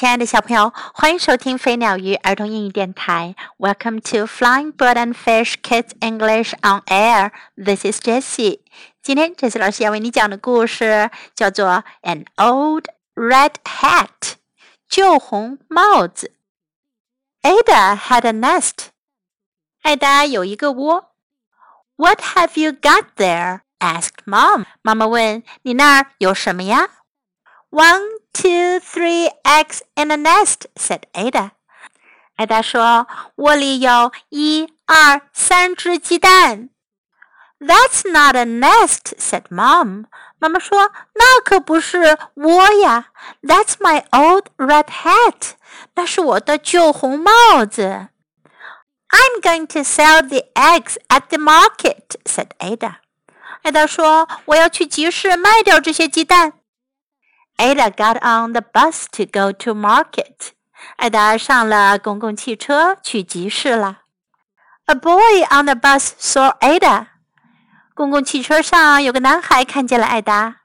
亲爱的小朋友，欢迎收听飞鸟鱼儿童英语电台。Welcome to Flying Bird and Fish Kids English on Air. This is Jessie. 今天 Jessie 老师要为你讲的故事叫做《An Old Red Hat》旧红帽子。Ada had a nest. 艾达有一个窝。What have you got there? asked Mom. 妈妈问你那儿有什么呀？One, two, three eggs in a nest, said Ada. 艾达说：“窝里有一二三只鸡蛋。” That's not a nest, said Mom. 妈妈说：“那可不是窝呀。That's my old red hat. 那是我的旧红帽子。” I'm going to sell the eggs at the market, said Ada. 艾达说：“我要去集市卖掉这些鸡蛋。” ” Ada got on the bus to go to market. 艾达上了公共汽车去集市了。A boy on the bus saw Ada. 公共汽车上有个男孩看见了艾达。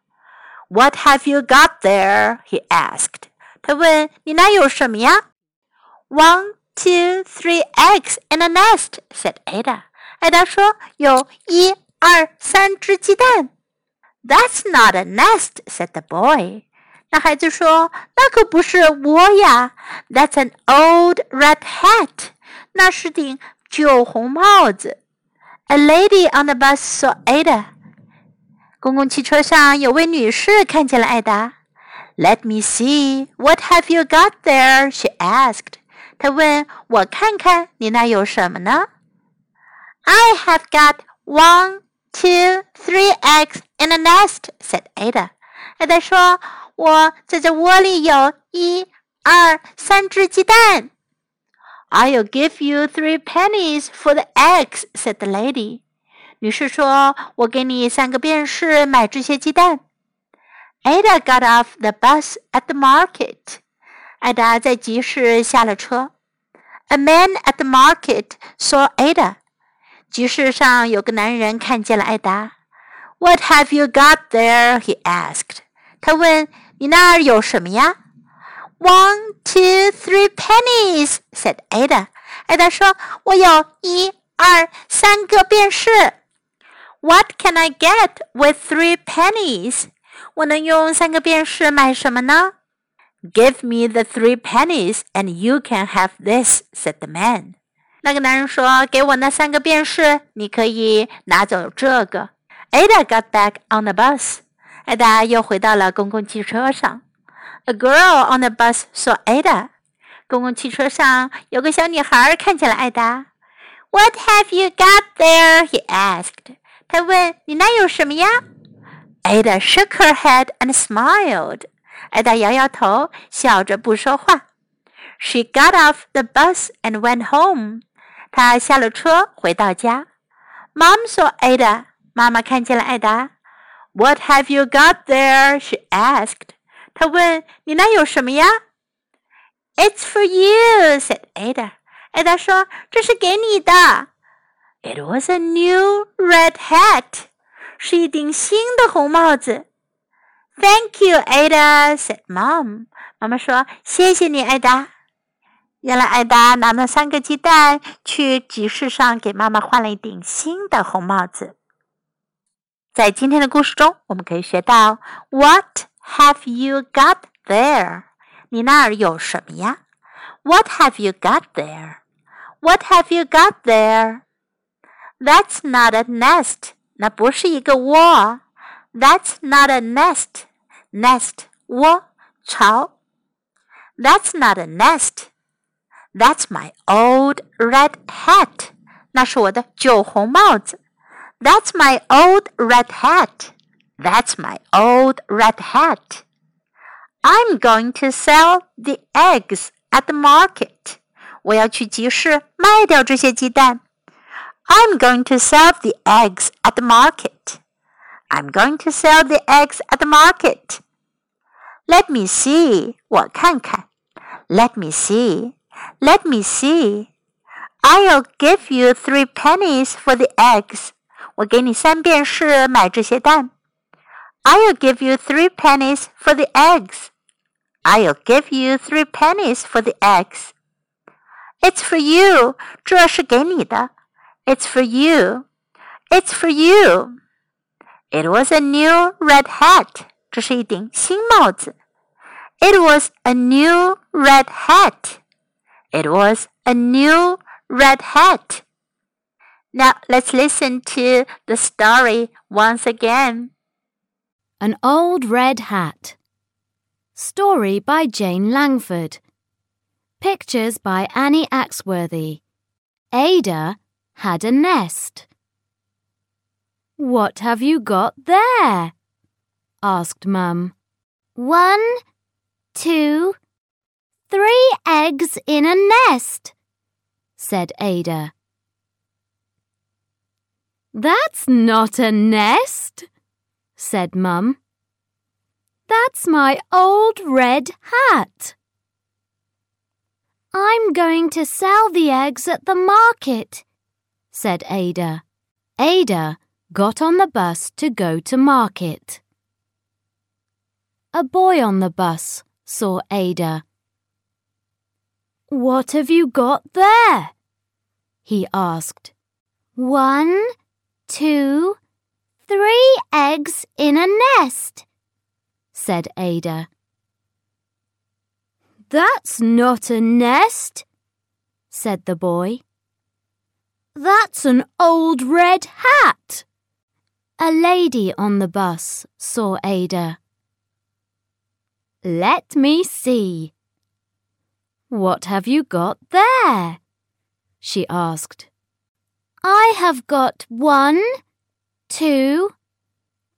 What have you got there? He asked. 他问：“你那有什么呀？”One two, three eggs in a nest," said Ada. 艾达说：“有一、二、三只鸡蛋。” That's not a nest," said the boy. 那孩子说：“那可不是窝呀。” That's an old red hat. 那是顶旧红帽子。A lady on the bus saw Ada. 公共汽车上有位女士看见了艾达。Let me see. What have you got there? She asked. 他问我看看你那有什么呢？I have got one, two, three eggs in a nest," said Ada. 艾达说：“ 我在这窝里有一、二、三只鸡蛋。” I'll give you three pennies for the eggs," said the lady. 女士说：“我给你三个便士买这些鸡蛋。” Ada got off the bus at the market. 艾达在集市下了车。A man at the market saw Ada. 集市上有个男人看见了艾达。What have you got there? He asked. 他问 你那儿有什么呀？One, two, three pennies," said Ada. 艾达说：“我有一、二、三个便士。” What can I get with three pennies? 我能用三个便士买什么呢？Give me the three pennies, and you can have this," said the man. 那个男人说：“给我那三个便士，你可以拿走这个。” Ada got back on the bus. 艾达又回到了公共汽车上。A girl on the bus saw Ada. 公共汽车上有个小女孩看见了艾达。What have you got there? He asked. 他问：“你那有什么呀？” Ada shook her head and smiled. 艾达摇摇头，笑着不说话。She got off the bus and went home. 她下了车，回到家。Mom saw Ada. 妈妈看见了艾达。What have you got there? She asked. 她问：“你那有什么呀？”It's for you, said Ada. 艾达说：“这是给你的。” It was a new red hat. 是一顶新的红帽子。Thank you, Ada," said Mom. 妈妈说：“谢谢你，艾达。”原来艾达拿了三个鸡蛋去集市上给妈妈换了一顶新的红帽子。 在今天的故事中，我们可以学到 “What have you got there？” 你那儿有什么呀？What have you got there? What have you got there? That's not a nest. 那不是一个窝。that's not a nest. Nest 窝巢。That's not a nest. That's my old red hat. 那是我的旧红帽子。 That's my old red hat. That's my old red hat. I'm going to sell the eggs at the market. 我要去集市卖掉这些鸡蛋。I'm going to sell the eggs at the market. I'm going to sell the eggs at the market. Let me see. 我看看。Let me see. Let me see. I'll give you three pennies for the eggs. 我给你三便士买这些蛋。I'll give you three pennies for the eggs. I'll give you three pennies for the eggs. It's for you. 这是给你的。It's for you. It's for you. It was a new red hat. 这是一顶新帽子。It was a new red hat. It was a new red hat. Now let's listen to the story once again. An Old Red Hat. Story by Jane Langford. Pictures by Annie Axworthy. Ada had a nest. What have you got there? asked Mum. One, two, three eggs in a nest, said Ada. That's not a nest, said Mum. That's my old red hat. I'm going to sell the eggs at the market, said Ada. Ada got on the bus to go to market. A boy on the bus saw Ada. What have you got there? he asked. One, two, three eggs in a nest, said Ada. That's not a nest, said the boy. That's an old red hat. A lady on the bus saw Ada. Let me see. What have you got there? she asked. I have got one, two,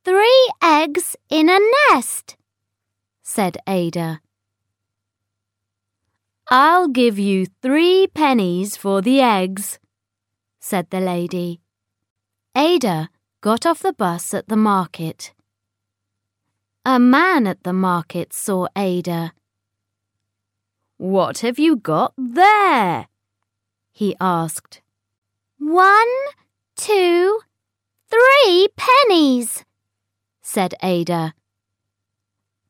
three eggs in a nest, said Ada. I'll give you three pennies for the eggs, said the lady. Ada got off the bus at the market. A man at the market saw Ada. What have you got there? he asked. One, two, three pennies, said Ada.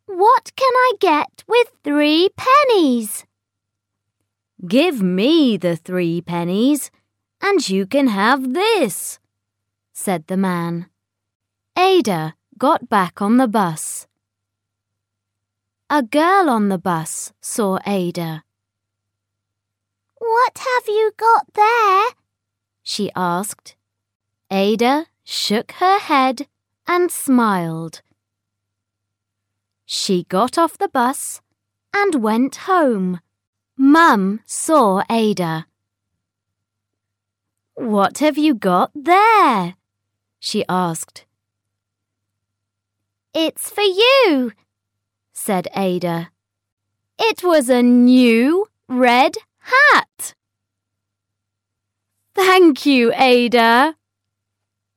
What can I get with three pennies? Give me the three pennies, and you can have this, said the man. Ada got back on the bus. A girl on the bus saw Ada. What have you got there? She asked. Ada shook her head and smiled. She got off the bus and went home. Mum saw Ada. What have you got there? she asked. It's for you, said Ada. It was a new red hat. Thank you, Ada,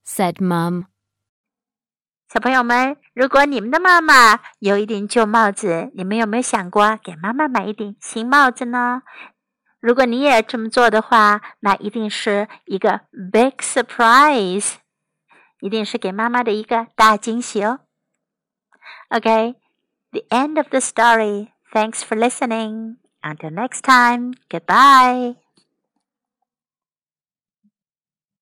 said Mum. 小朋友们，如果你们的妈妈有一顶旧帽子，你们有没有想过给妈妈买一顶新帽子呢？如果你也这么做的话，那一定是一个 big surprise，一定是给妈妈的一个大惊喜哦。Okay, the end of the story. Thanks for listening. Until next time, goodbye.